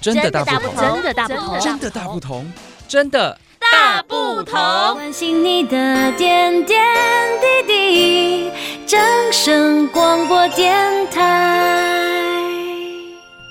真的大不同，真的大不同，真的大不同，真的大不同。关心你的点点滴滴，掌声广播电台。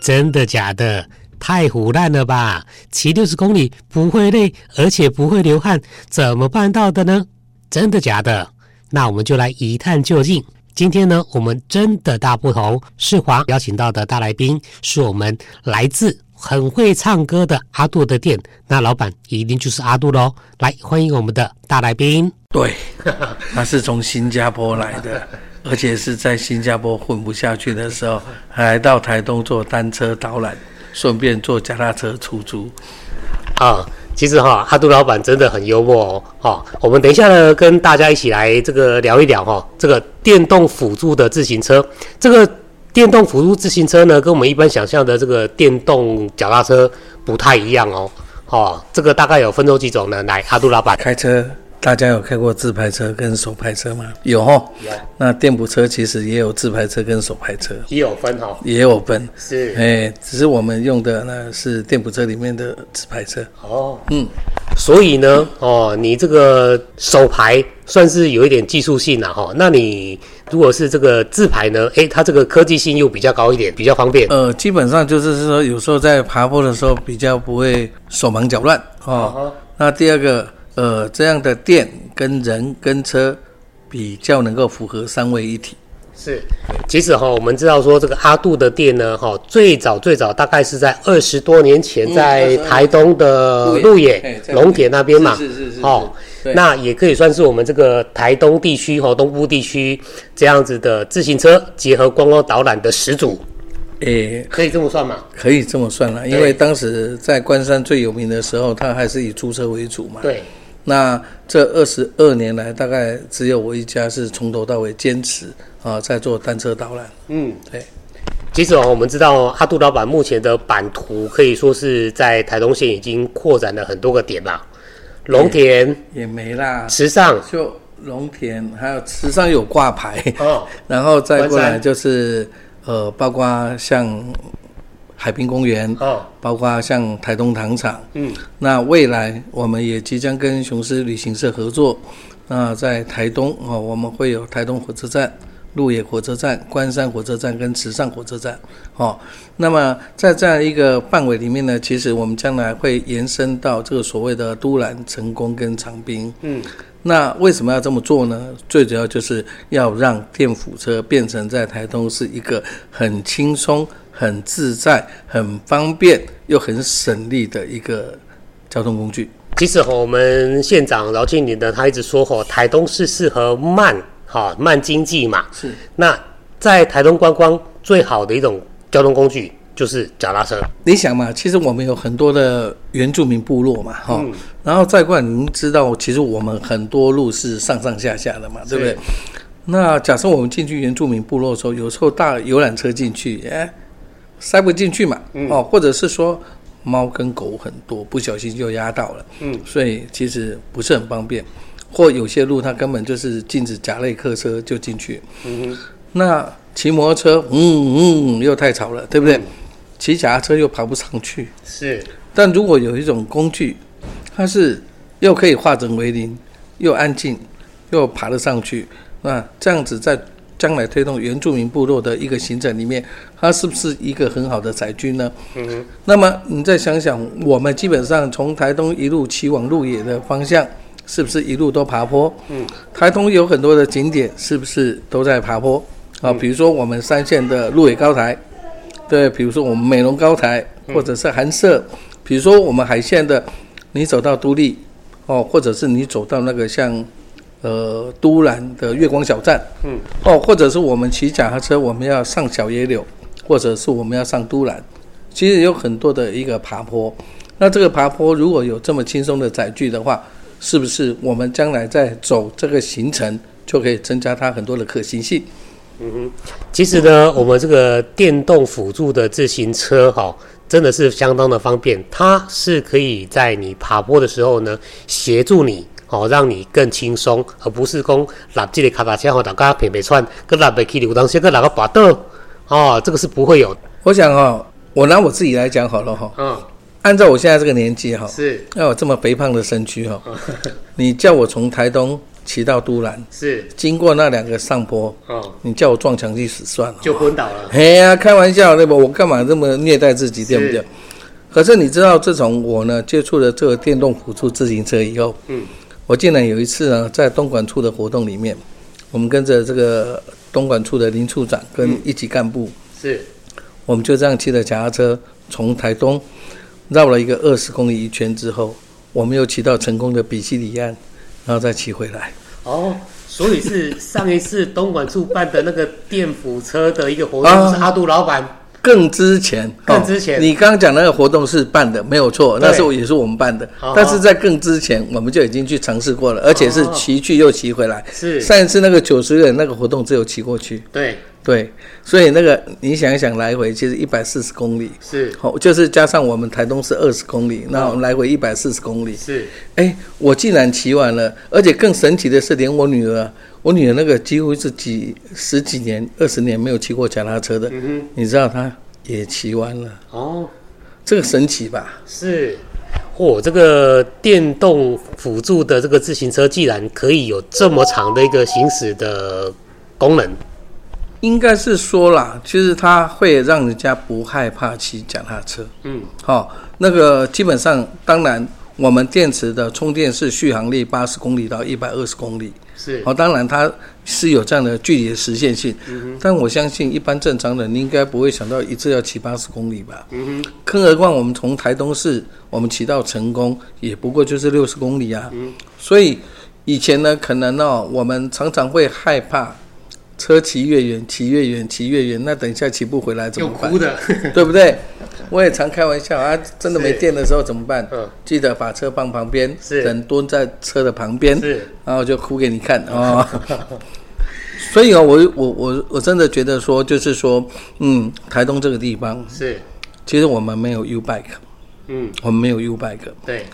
真的假的？太胡乱了吧！骑六十公里不会累，而且不会流汗，怎么办到的呢？真的假的？那我们就来一探究竟。今天呢，我们真的大不同。世华邀请到的大来宾是我们来自很会唱歌的阿杜的店，那老板一定就是阿杜喽。来，欢迎我们的大来宾。对，他是从新加坡来的，而且是在新加坡混不下去的时候，还来到台东做单车导览，顺便做脚踏车出租。啊。其实哈，阿杜老板真的很幽默哦。好，我们等一下呢，跟大家一起来这个聊一聊哈。这个电动辅助的自行车，这个电动辅助自行车呢，跟我们一般想象的这个电动脚踏车不太一样哦。哦，这个大概有分成几种呢？来，阿杜老板开车。大家有开过自排车跟手排车吗？有哈。有。那电辅车其实也有自排车跟手排车，也有分哈。也有分。是。哎，只是我们用的呢是电辅车里面的自排车。哦。嗯。所以呢，哦，你这个手牌算是有一点技术性了哈。那你如果是这个自排呢？诶，它这个科技性又比较高一点，比较方便。呃，基本上就是说，有时候在爬坡的时候比较不会手忙脚乱哦。那第二个。呃，这样的电跟人跟车比较能够符合三位一体。是，其实哈，我们知道说这个阿杜的店呢，哈，最早最早大概是在二十多年前，在台东的鹿野龙铁那边嘛。是是是。哦，那也可以算是我们这个台东地区和东部地区这样子的自行车结合观光导览的始祖。诶，可以这么算吗？可以这么算了，因为当时在关山最有名的时候，它还是以租车为主嘛。对。那这二十二年来，大概只有我一家是从头到尾坚持啊，在做单车导览。嗯，对。其实哦，我们知道阿杜老板目前的版图可以说是在台东县已经扩展了很多个点了。龙田也没啦，池上就龙田，还有池上有挂牌。哦。然后再过来就是呃，包括像。海滨公园，哦，包括像台东糖厂，嗯，那未来我们也即将跟雄狮旅行社合作，那在台东哦，我们会有台东火车站、鹿野火车站、关山火车站跟池上火车站，哦，那么在这样一个范围里面呢，其实我们将来会延伸到这个所谓的都兰、成功跟长滨，嗯，那为什么要这么做呢？最主要就是要让电辅车变成在台东是一个很轻松。很自在、很方便又很省力的一个交通工具。其实我们县长饶庆林呢他一直说吼，台东是适合慢哈慢经济嘛。是。那在台东观光最好的一种交通工具就是脚踏车。你想嘛，其实我们有很多的原住民部落嘛，哈、嗯。然后再过来，您知道，其实我们很多路是上上下下的嘛，对不对？那假设我们进去原住民部落的时候，有时候大游览车进去，哎。塞不进去嘛，哦，或者是说猫跟狗很多，不小心就压到了，嗯，所以其实不是很方便，或有些路它根本就是禁止甲类客车就进去，嗯哼，那骑摩托车，嗯嗯，又太吵了，对不对？骑脚踏车又爬不上去，是，但如果有一种工具，它是又可以化整为零，又安静，又爬得上去，那这样子在。将来推动原住民部落的一个行程里面，它是不是一个很好的载具呢？嗯哼。那么你再想想，我们基本上从台东一路骑往鹿野的方向，是不是一路都爬坡？嗯。台东有很多的景点，是不是都在爬坡？啊，比如说我们三线的鹿野高台，对，比如说我们美容高台，或者是寒舍，比如说我们海线的，你走到都立，哦，或者是你走到那个像。呃，都兰的月光小站，嗯，哦，或者是我们骑脚踏车，我们要上小野柳，或者是我们要上都兰，其实有很多的一个爬坡。那这个爬坡如果有这么轻松的载具的话，是不是我们将来在走这个行程就可以增加它很多的可行性？嗯哼，其实呢，我们这个电动辅助的自行车哈，真的是相当的方便，它是可以在你爬坡的时候呢，协助你。哦，让你更轻松，而不是讲拿这个卡达枪哦大家皮皮串，跟拿不起流当先，跟哪个把凳，哦，这个是不会有。我想哦，我拿我自己来讲好了哈。嗯，按照我现在这个年纪哈，是要有这么肥胖的身躯哈，你叫我从台东骑到都兰，是经过那两个上坡，哦，你叫我撞墙去死算了，就昏倒了。嘿呀、啊，开玩笑对不？我干嘛这么虐待自己，对不对？可是你知道，自从我呢接触了这个电动辅助自行车以后，嗯，我竟然有一次呢，在东莞处的活动里面，我们跟着这个东莞处的林处长跟一级干部，是。我们就这样骑着脚踏车从台东绕了一个二十公里一圈之后，我们又骑到成功的比西里岸，然后再骑回来。哦，所以是上一次东莞处办的那个电辅车的一个活动，啊、是阿杜老板。更之前，更之前，哦、你刚刚讲那个活动是办的，没有错，那时候也是我们办的。好好，但是在更之前，我们就已经去尝试过了，而且是骑去又骑回来。是上一次那个九十个人那个活动只有骑过去。对。对，所以那个你想一想，来回其实一百四十公里，是，好，就是加上我们台东是二十公里，那我们来回一百四十公里，是，哎，我竟然骑完了，而且更神奇的是，连我女儿，我女儿那个几乎是几十几年、二十年没有骑过脚踏车的，嗯，你知道她也骑完了，哦，这个神奇吧？是，嚯，这个电动辅助的这个自行车，既然可以有这么长的一个行驶的功能。应该是说啦，其实它会让人家不害怕骑脚踏车。嗯，好、哦，那个基本上，当然我们电池的充电是续航力八十公里到一百二十公里。是，好、哦，当然它是有这样的距离的实现性。嗯哼，但我相信一般正常人，你应该不会想到一次要骑八十公里吧？嗯哼，更何况我们从台东市我们骑到成功，也不过就是六十公里啊。嗯，所以以前呢，可能哦，我们常常会害怕。车骑越远，骑越远，骑越远，那等一下骑不回来怎么办？有哭的，对不对？我也常开玩笑啊，真的没电的时候怎么办？嗯，记得把车放旁边，是人蹲在车的旁边，是，然后就哭给你看哦。所以啊，我我我我真的觉得说，就是说，嗯，台东这个地方是，其实我们没有 U bike，嗯，我们没有 U bike，对。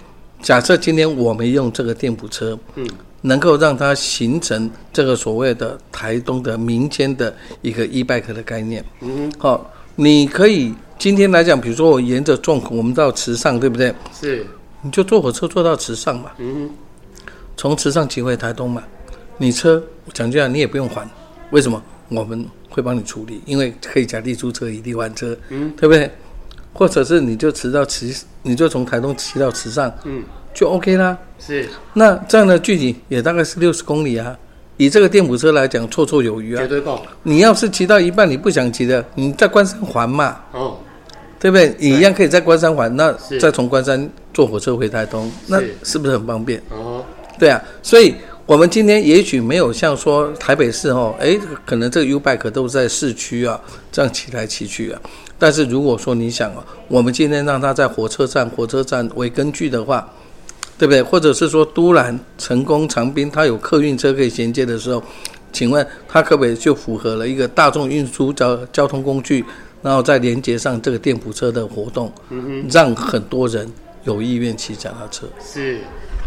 假设今天我们用这个电补车，嗯。能够让它形成这个所谓的台东的民间的一个 e-bike 的概念。嗯，好，你可以今天来讲，比如说我沿着纵谷，我们到池上，对不对？是，你就坐火车坐到池上嘛。嗯，从池上骑回台东嘛。你车讲句啊，你也不用还，为什么？我们会帮你处理，因为可以甲地租车，乙地还车，嗯，对不对？或者是你就骑到池，你就从台东骑到池上，嗯。就 OK 啦，是。那这样的距离也大概是六十公里啊。以这个电辅车来讲，绰绰有余啊。绝对够。你要是骑到一半你不想骑的，你在关山环嘛。哦。对不对？你一样可以在关山环，那再从关山坐火车回台东，那是不是很方便？哦。对啊，所以我们今天也许没有像说台北市哦，哎，可能这个 U-Bike 都在市区啊，这样骑来骑去啊。但是如果说你想啊，我们今天让它在火车站，火车站为根据的话。对不对？或者是说，都兰、成功、长滨，它有客运车可以衔接的时候，请问它可不可以就符合了一个大众运输交交通工具，然后再连接上这个电扶车的活动，嗯、让很多人有意愿骑脚踏车？是，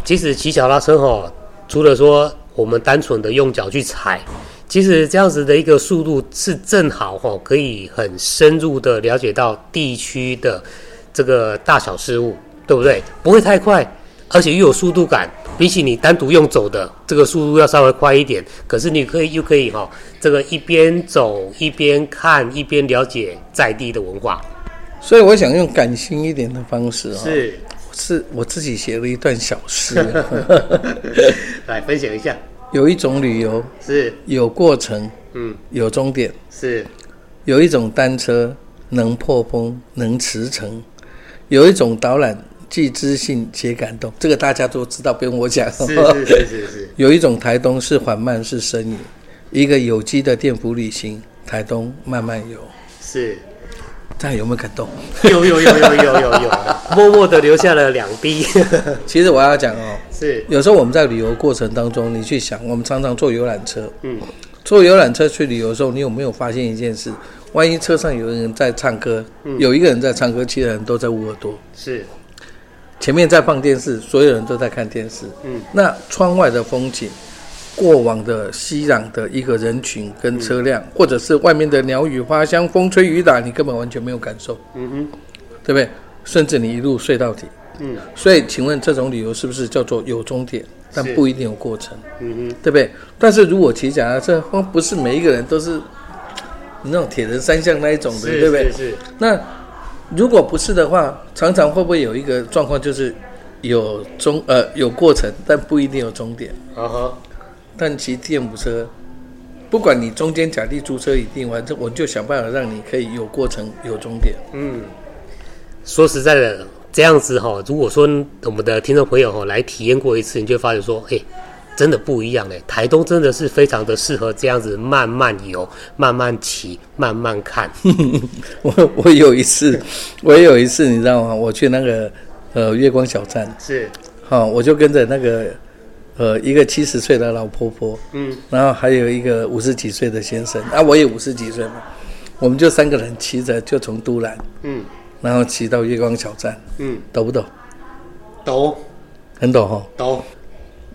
其实骑脚踏车哈，除了说我们单纯的用脚去踩，其实这样子的一个速度是正好哈，可以很深入的了解到地区的这个大小事物，对不对？不会太快。而且又有速度感，比起你单独用走的这个速度要稍微快一点。可是你可以又可以哈、哦，这个一边走一边看一边了解在地的文化。所以我想用感性一点的方式啊、哦，是是我自己写了一段小诗，来分享一下。有一种旅游是有过程，嗯，有终点是。有一种单车能破风能驰骋，有一种导览。既知性且感动，这个大家都知道，不用我讲。是是是是是。有一种台东是缓慢是呻吟，一个有机的电辅旅行，台东慢慢游。是，大家有没有感动？有有有有有有有，有，默默的流下了两滴。其实我要讲哦，是有时候我们在旅游过程当中，你去想，我们常常坐游览车，嗯，坐游览车去旅游的时候，你有没有发现一件事？万一车上有人在唱歌，嗯、有一个人在唱歌，其他人都在捂耳朵。是。前面在放电视，所有人都在看电视。嗯，那窗外的风景，过往的熙攘的一个人群跟车辆，嗯、或者是外面的鸟语花香、风吹雨打，你根本完全没有感受。嗯哼，对不对？甚至你一路睡到底。嗯，所以请问这种旅游是不是叫做有终点，但不一定有过程？嗯哼，对不对？但是如果骑脚踏车，不是每一个人都是那种铁人三项那一种的，对不对？是，是。那如果不是的话，常常会不会有一个状况，就是有终呃有过程，但不一定有终点？啊哈。但骑电辅车，不管你中间假地租车一定，反正我就想办法让你可以有过程有终点。嗯，说实在的。这样子哈，如果说我们的听众朋友哈来体验过一次，你就发觉说，哎，真的不一样哎，台东真的是非常的适合这样子慢慢游、慢慢骑、慢慢看。我我有一次，我也有一次，你知道吗？我去那个呃月光小站，是，好，我就跟着那个呃一个七十岁的老婆婆，嗯，然后还有一个五十几岁的先生，啊，我也五十几岁嘛，我们就三个人骑着就从都兰，嗯。然后骑到月光小站，嗯，陡不陡？陡，很陡哈。陡，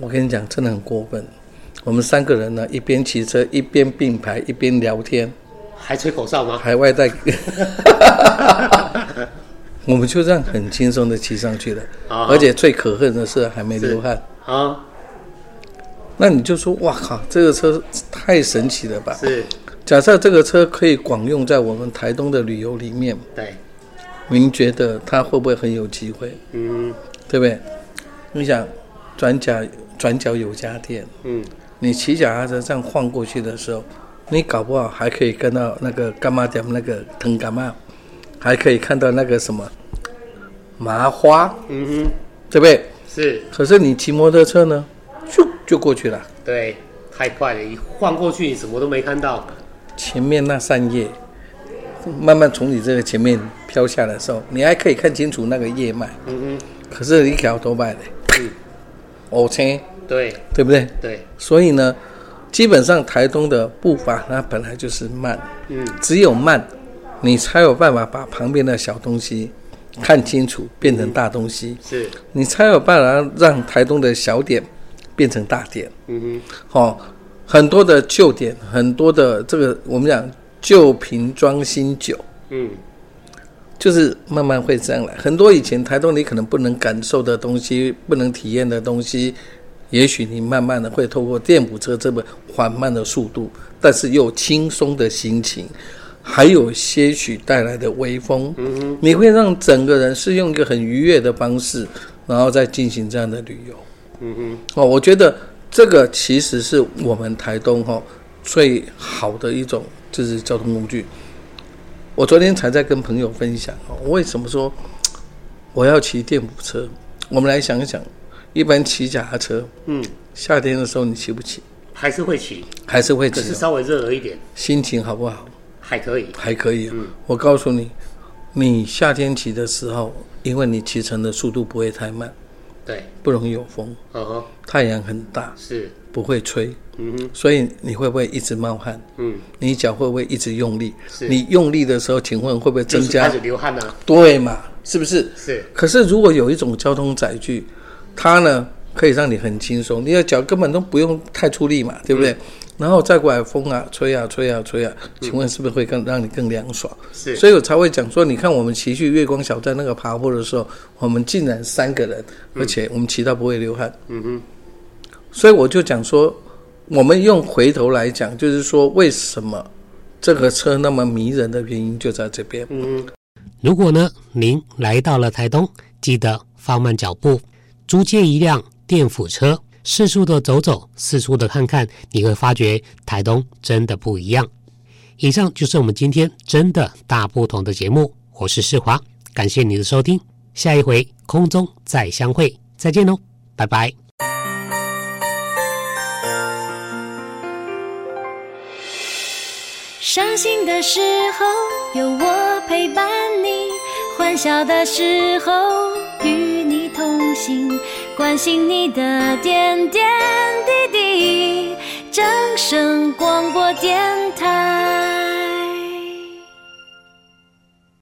我跟你讲，真的很过分。我们三个人呢，一边骑车，一边并排，一边聊天，还吹口哨吗？还外带。我们就这样很轻松的骑上去了，而且最可恨的是还没流汗啊。那你就说，哇靠，这个车太神奇了吧？是。假设这个车可以广用在我们台东的旅游里面，对。您觉得它会不会很有机会？嗯，对不对？你想转角转角有家店，嗯，你骑脚踏车这样晃过去的时候，你搞不好还可以看到那个干妈店那个藤干妈，还可以看到那个什么麻花，嗯哼，对不对？是。可是你骑摩托车呢，咻就过去了。对，太快了，一晃过去你什么都没看到。前面那扇叶。慢慢从你这个前面飘下来的时候，你还可以看清楚那个叶脉。嗯嗯。可是一条都卖的。嗯。哦，切。对。对不对？对。所以呢，基本上台东的步伐它本来就是慢。嗯。只有慢，你才有办法把旁边的小东西看清楚，变成大东西。是。你才有办法让台东的小点变成大点。嗯哼。好，很多的旧点，很多的这个我们讲。旧瓶装新酒，嗯，就是慢慢会这样来。很多以前台东你可能不能感受的东西，不能体验的东西，也许你慢慢的会透过电辅车这么缓慢的速度，但是又轻松的心情，还有些许带来的微风，嗯，你会让整个人是用一个很愉悦的方式，然后再进行这样的旅游，嗯哼，哦，我觉得这个其实是我们台东哈最好的一种。就是交通工具。我昨天才在跟朋友分享哦，为什么说 我要骑电辅车？我们来想一想，一般骑脚踏车，嗯，夏天的时候你骑不骑？还是会骑，还是会骑，只是稍微热了一点。心情好不好？还可以，还可以。嗯，我告诉你，你夏天骑的时候，因为你骑乘的速度不会太慢，对，不容易有风，嗯哼，太阳很大，是。不会吹，嗯哼，所以你会不会一直冒汗？嗯，你脚会不会一直用力？是，你用力的时候，请问会不会增加？开始流汗呢？对嘛？是不是？是。可是如果有一种交通载具，它呢可以让你很轻松，你的脚根本都不用太出力嘛，对不对？嗯然后再过来风啊，吹啊，吹啊，吹啊，请问是不是会更让你更凉爽？是，所以我才会讲说，你看我们骑去月光小站那个爬坡的时候，我们竟然三个人，而且我们骑到不会流汗。嗯哼。所以我就讲说，我们用回头来讲，就是说为什么这个车那么迷人的原因就在这边。嗯，如果呢，您来到了台东，记得放慢脚步，租借一辆电辅车，四处的走走，四处的看看，你会发觉台东真的不一样。以上就是我们今天真的大不同的节目，我是世华，感谢你的收听，下一回空中再相会，再见喽，拜拜。伤心的时候有我陪伴你，欢笑的时候与你同行，关心你的点点滴滴。掌声广播电台。